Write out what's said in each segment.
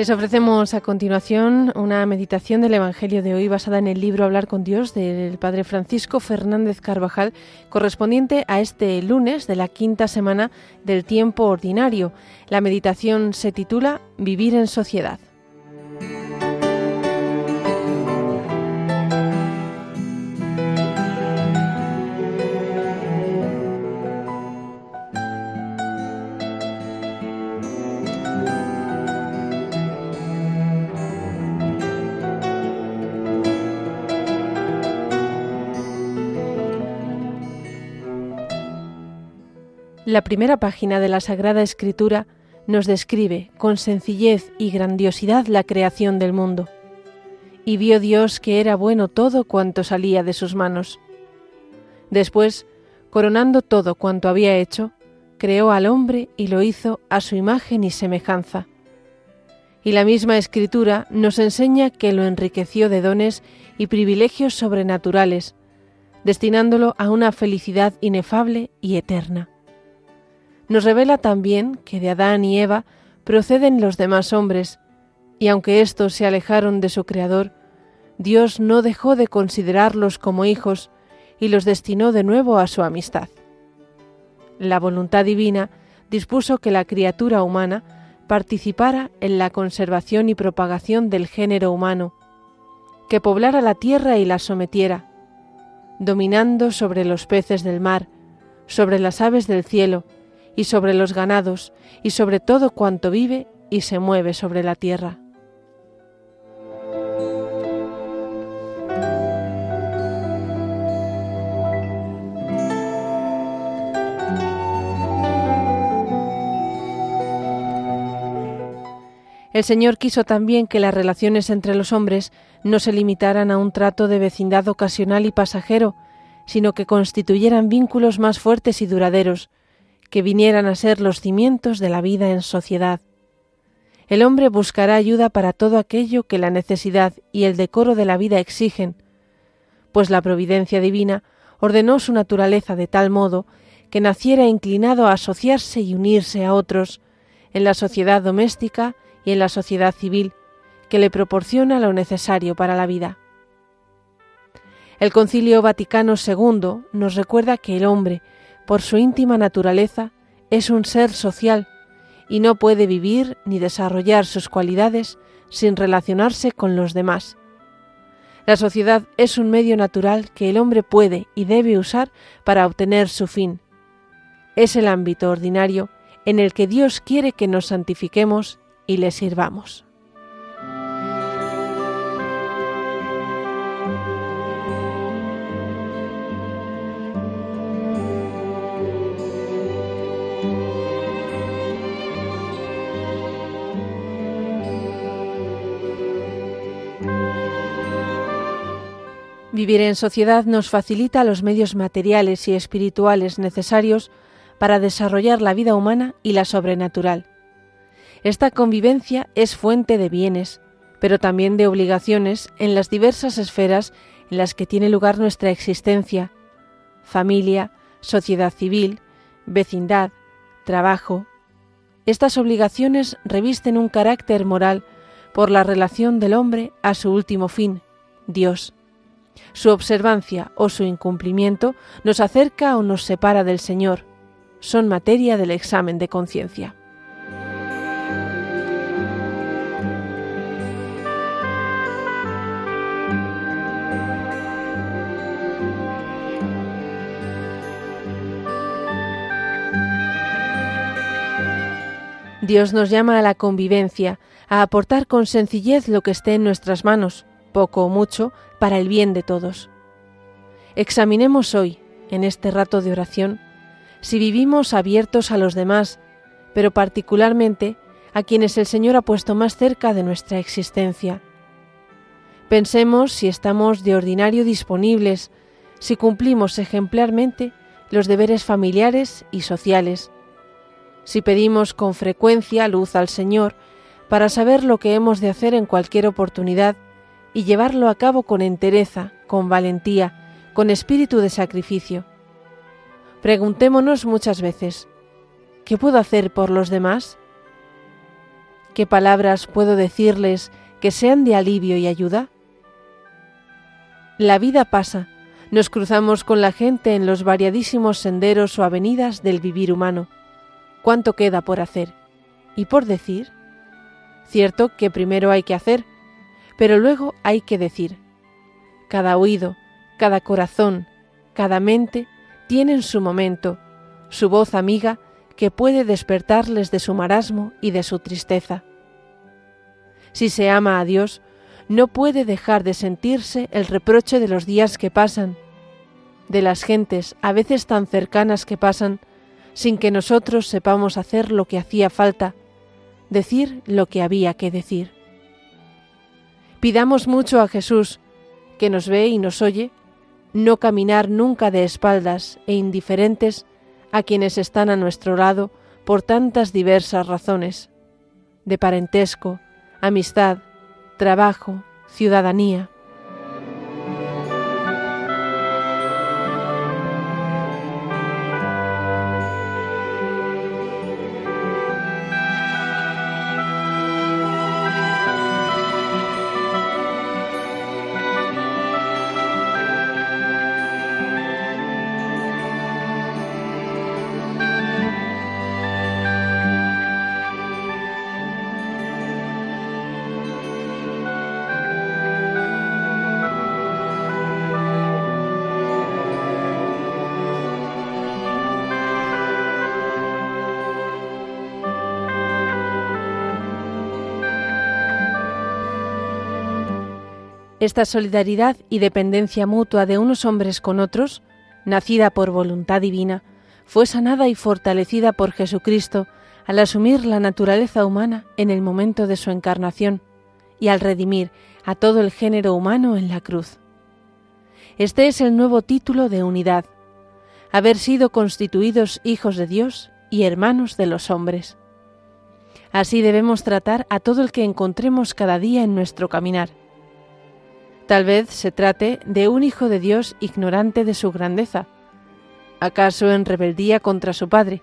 Les ofrecemos a continuación una meditación del Evangelio de hoy basada en el libro Hablar con Dios del Padre Francisco Fernández Carvajal, correspondiente a este lunes de la quinta semana del tiempo ordinario. La meditación se titula Vivir en sociedad. La primera página de la Sagrada Escritura nos describe con sencillez y grandiosidad la creación del mundo. Y vio Dios que era bueno todo cuanto salía de sus manos. Después, coronando todo cuanto había hecho, creó al hombre y lo hizo a su imagen y semejanza. Y la misma Escritura nos enseña que lo enriqueció de dones y privilegios sobrenaturales, destinándolo a una felicidad inefable y eterna nos revela también que de Adán y Eva proceden los demás hombres, y aunque éstos se alejaron de su Creador, Dios no dejó de considerarlos como hijos y los destinó de nuevo a su amistad. La voluntad divina dispuso que la criatura humana participara en la conservación y propagación del género humano, que poblara la tierra y la sometiera, dominando sobre los peces del mar, sobre las aves del cielo, y sobre los ganados, y sobre todo cuanto vive y se mueve sobre la tierra. El Señor quiso también que las relaciones entre los hombres no se limitaran a un trato de vecindad ocasional y pasajero, sino que constituyeran vínculos más fuertes y duraderos, que vinieran a ser los cimientos de la vida en sociedad. El hombre buscará ayuda para todo aquello que la necesidad y el decoro de la vida exigen, pues la providencia divina ordenó su naturaleza de tal modo que naciera inclinado a asociarse y unirse a otros en la sociedad doméstica y en la sociedad civil, que le proporciona lo necesario para la vida. El Concilio Vaticano II nos recuerda que el hombre, por su íntima naturaleza, es un ser social y no puede vivir ni desarrollar sus cualidades sin relacionarse con los demás. La sociedad es un medio natural que el hombre puede y debe usar para obtener su fin. Es el ámbito ordinario en el que Dios quiere que nos santifiquemos y le sirvamos. Vivir en sociedad nos facilita los medios materiales y espirituales necesarios para desarrollar la vida humana y la sobrenatural. Esta convivencia es fuente de bienes, pero también de obligaciones en las diversas esferas en las que tiene lugar nuestra existencia, familia, sociedad civil, vecindad, trabajo. Estas obligaciones revisten un carácter moral por la relación del hombre a su último fin, Dios. Su observancia o su incumplimiento nos acerca o nos separa del Señor. Son materia del examen de conciencia. Dios nos llama a la convivencia, a aportar con sencillez lo que esté en nuestras manos, poco o mucho, para el bien de todos. Examinemos hoy, en este rato de oración, si vivimos abiertos a los demás, pero particularmente a quienes el Señor ha puesto más cerca de nuestra existencia. Pensemos si estamos de ordinario disponibles, si cumplimos ejemplarmente los deberes familiares y sociales, si pedimos con frecuencia luz al Señor para saber lo que hemos de hacer en cualquier oportunidad y llevarlo a cabo con entereza, con valentía, con espíritu de sacrificio. Preguntémonos muchas veces, ¿qué puedo hacer por los demás? ¿Qué palabras puedo decirles que sean de alivio y ayuda? La vida pasa, nos cruzamos con la gente en los variadísimos senderos o avenidas del vivir humano. ¿Cuánto queda por hacer? ¿Y por decir? Cierto que primero hay que hacer, pero luego hay que decir. Cada oído, cada corazón, cada mente tienen su momento, su voz amiga que puede despertarles de su marasmo y de su tristeza. Si se ama a Dios, no puede dejar de sentirse el reproche de los días que pasan, de las gentes a veces tan cercanas que pasan, sin que nosotros sepamos hacer lo que hacía falta, decir lo que había que decir. Pidamos mucho a Jesús, que nos ve y nos oye, no caminar nunca de espaldas e indiferentes a quienes están a nuestro lado por tantas diversas razones, de parentesco, amistad, trabajo, ciudadanía. Esta solidaridad y dependencia mutua de unos hombres con otros, nacida por voluntad divina, fue sanada y fortalecida por Jesucristo al asumir la naturaleza humana en el momento de su encarnación y al redimir a todo el género humano en la cruz. Este es el nuevo título de unidad, haber sido constituidos hijos de Dios y hermanos de los hombres. Así debemos tratar a todo el que encontremos cada día en nuestro caminar, Tal vez se trate de un hijo de Dios ignorante de su grandeza, acaso en rebeldía contra su Padre,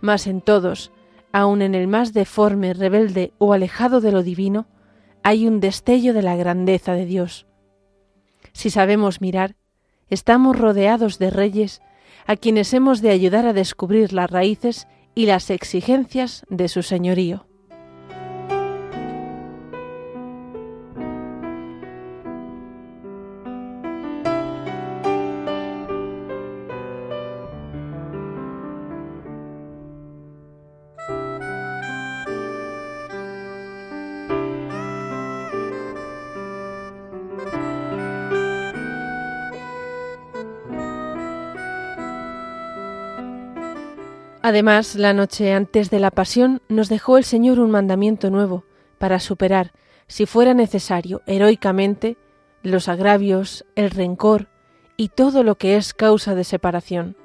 mas en todos, aun en el más deforme, rebelde o alejado de lo divino, hay un destello de la grandeza de Dios. Si sabemos mirar, estamos rodeados de reyes a quienes hemos de ayudar a descubrir las raíces y las exigencias de su señorío. Además, la noche antes de la pasión nos dejó el Señor un mandamiento nuevo para superar, si fuera necesario, heroicamente, los agravios, el rencor y todo lo que es causa de separación.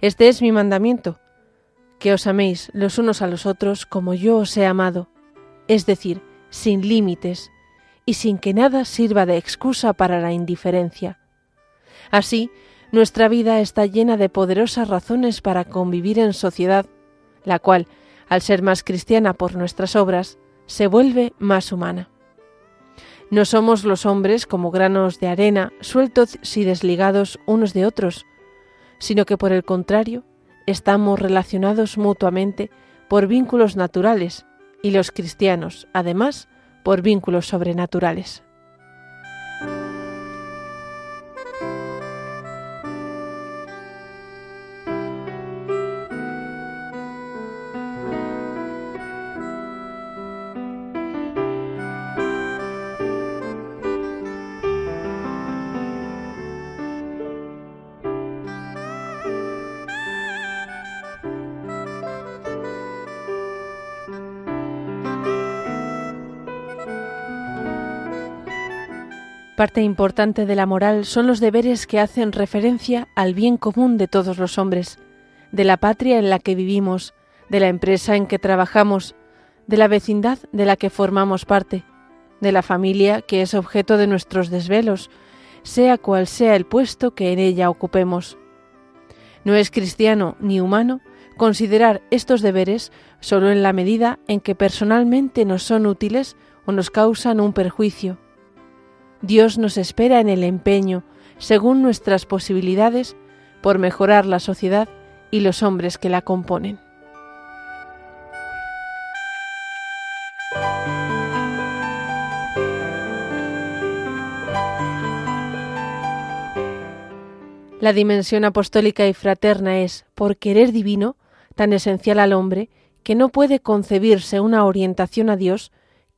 Este es mi mandamiento, que os améis los unos a los otros como yo os he amado, es decir, sin límites y sin que nada sirva de excusa para la indiferencia. Así, nuestra vida está llena de poderosas razones para convivir en sociedad, la cual, al ser más cristiana por nuestras obras, se vuelve más humana. No somos los hombres como granos de arena sueltos y desligados unos de otros, sino que por el contrario, estamos relacionados mutuamente por vínculos naturales y los cristianos, además, por vínculos sobrenaturales. Parte importante de la moral son los deberes que hacen referencia al bien común de todos los hombres, de la patria en la que vivimos, de la empresa en que trabajamos, de la vecindad de la que formamos parte, de la familia que es objeto de nuestros desvelos, sea cual sea el puesto que en ella ocupemos. No es cristiano ni humano considerar estos deberes solo en la medida en que personalmente nos son útiles o nos causan un perjuicio. Dios nos espera en el empeño, según nuestras posibilidades, por mejorar la sociedad y los hombres que la componen. La dimensión apostólica y fraterna es, por querer divino, tan esencial al hombre que no puede concebirse una orientación a Dios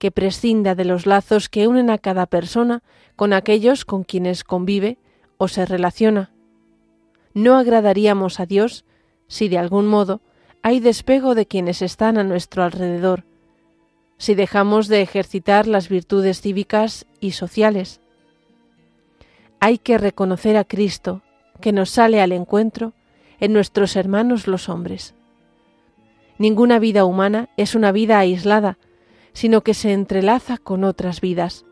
que prescinda de los lazos que unen a cada persona con aquellos con quienes convive o se relaciona. No agradaríamos a Dios si de algún modo hay despego de quienes están a nuestro alrededor, si dejamos de ejercitar las virtudes cívicas y sociales. Hay que reconocer a Cristo, que nos sale al encuentro en nuestros hermanos los hombres. Ninguna vida humana es una vida aislada, sino que se entrelaza con otras vidas.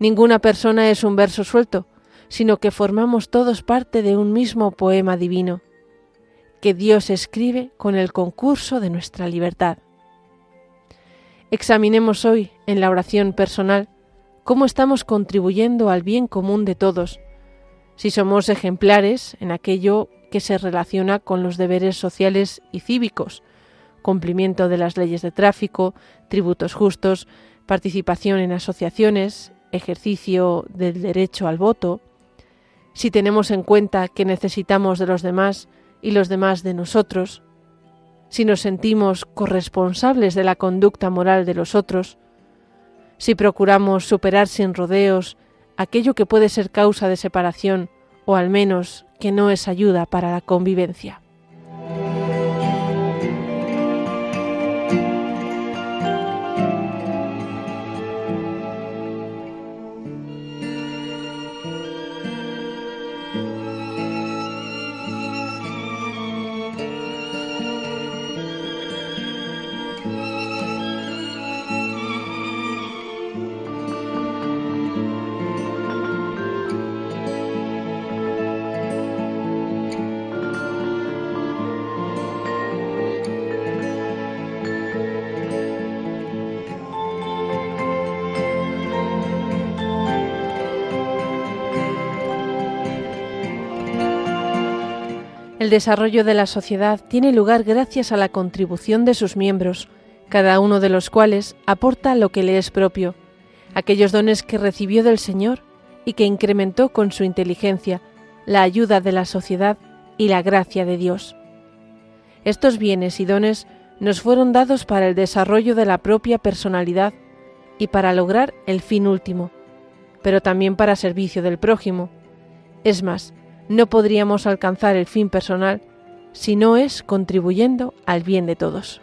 Ninguna persona es un verso suelto, sino que formamos todos parte de un mismo poema divino, que Dios escribe con el concurso de nuestra libertad. Examinemos hoy, en la oración personal, cómo estamos contribuyendo al bien común de todos, si somos ejemplares en aquello que se relaciona con los deberes sociales y cívicos, cumplimiento de las leyes de tráfico, tributos justos, participación en asociaciones, ejercicio del derecho al voto, si tenemos en cuenta que necesitamos de los demás y los demás de nosotros, si nos sentimos corresponsables de la conducta moral de los otros, si procuramos superar sin rodeos aquello que puede ser causa de separación o al menos que no es ayuda para la convivencia. El desarrollo de la sociedad tiene lugar gracias a la contribución de sus miembros, cada uno de los cuales aporta lo que le es propio, aquellos dones que recibió del Señor y que incrementó con su inteligencia, la ayuda de la sociedad y la gracia de Dios. Estos bienes y dones nos fueron dados para el desarrollo de la propia personalidad y para lograr el fin último, pero también para servicio del prójimo. Es más, no podríamos alcanzar el fin personal si no es contribuyendo al bien de todos.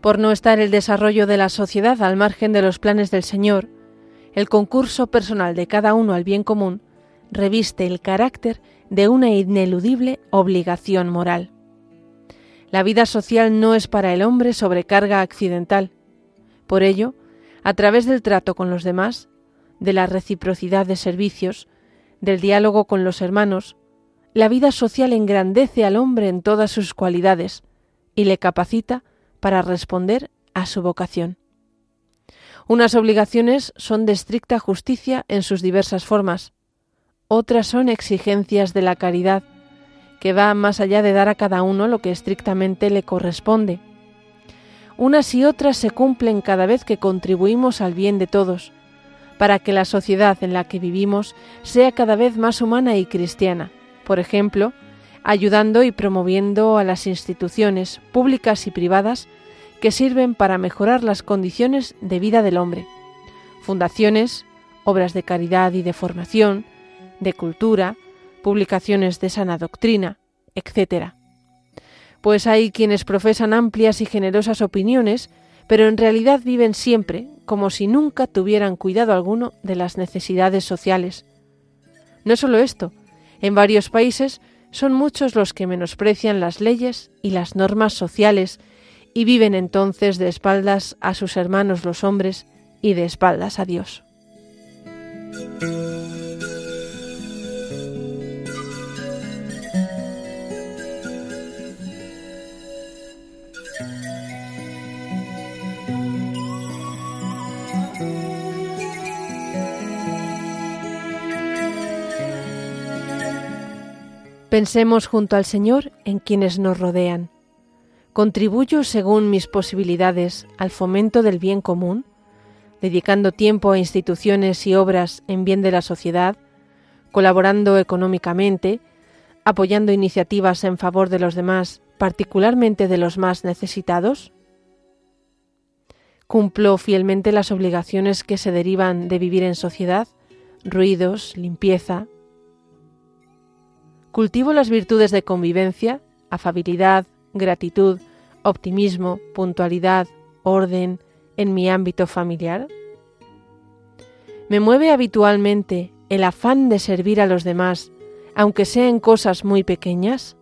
Por no estar el desarrollo de la sociedad al margen de los planes del Señor, el concurso personal de cada uno al bien común reviste el carácter de una ineludible obligación moral. La vida social no es para el hombre sobrecarga accidental. Por ello, a través del trato con los demás, de la reciprocidad de servicios, del diálogo con los hermanos, la vida social engrandece al hombre en todas sus cualidades y le capacita para responder a su vocación. Unas obligaciones son de estricta justicia en sus diversas formas, otras son exigencias de la caridad, que va más allá de dar a cada uno lo que estrictamente le corresponde. Unas y otras se cumplen cada vez que contribuimos al bien de todos, para que la sociedad en la que vivimos sea cada vez más humana y cristiana. Por ejemplo, ayudando y promoviendo a las instituciones públicas y privadas que sirven para mejorar las condiciones de vida del hombre. Fundaciones, obras de caridad y de formación, de cultura, publicaciones de sana doctrina, etc. Pues hay quienes profesan amplias y generosas opiniones, pero en realidad viven siempre como si nunca tuvieran cuidado alguno de las necesidades sociales. No solo esto, en varios países son muchos los que menosprecian las leyes y las normas sociales y viven entonces de espaldas a sus hermanos los hombres y de espaldas a Dios. Pensemos junto al Señor en quienes nos rodean. ¿Contribuyo según mis posibilidades al fomento del bien común, dedicando tiempo a instituciones y obras en bien de la sociedad, colaborando económicamente, apoyando iniciativas en favor de los demás, particularmente de los más necesitados? ¿Cumplo fielmente las obligaciones que se derivan de vivir en sociedad? Ruidos, limpieza, Cultivo las virtudes de convivencia, afabilidad, gratitud, optimismo, puntualidad, orden en mi ámbito familiar. Me mueve habitualmente el afán de servir a los demás, aunque sean cosas muy pequeñas.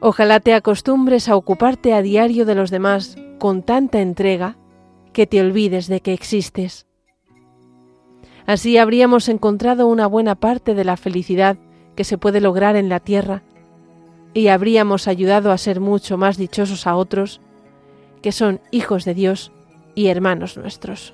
Ojalá te acostumbres a ocuparte a diario de los demás con tanta entrega que te olvides de que existes. Así habríamos encontrado una buena parte de la felicidad que se puede lograr en la tierra y habríamos ayudado a ser mucho más dichosos a otros que son hijos de Dios y hermanos nuestros.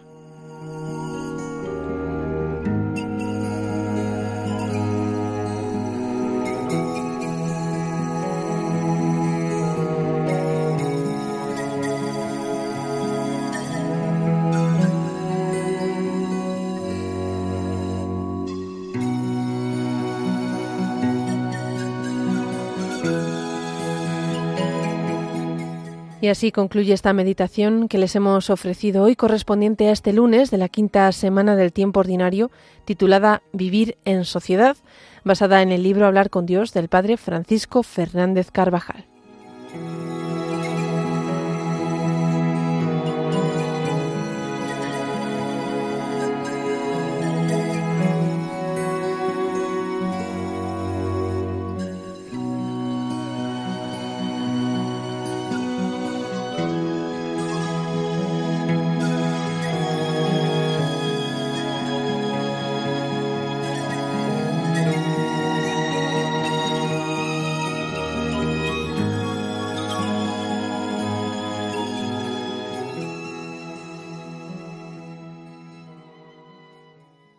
Y así concluye esta meditación que les hemos ofrecido hoy correspondiente a este lunes de la quinta semana del tiempo ordinario titulada Vivir en sociedad, basada en el libro Hablar con Dios del Padre Francisco Fernández Carvajal.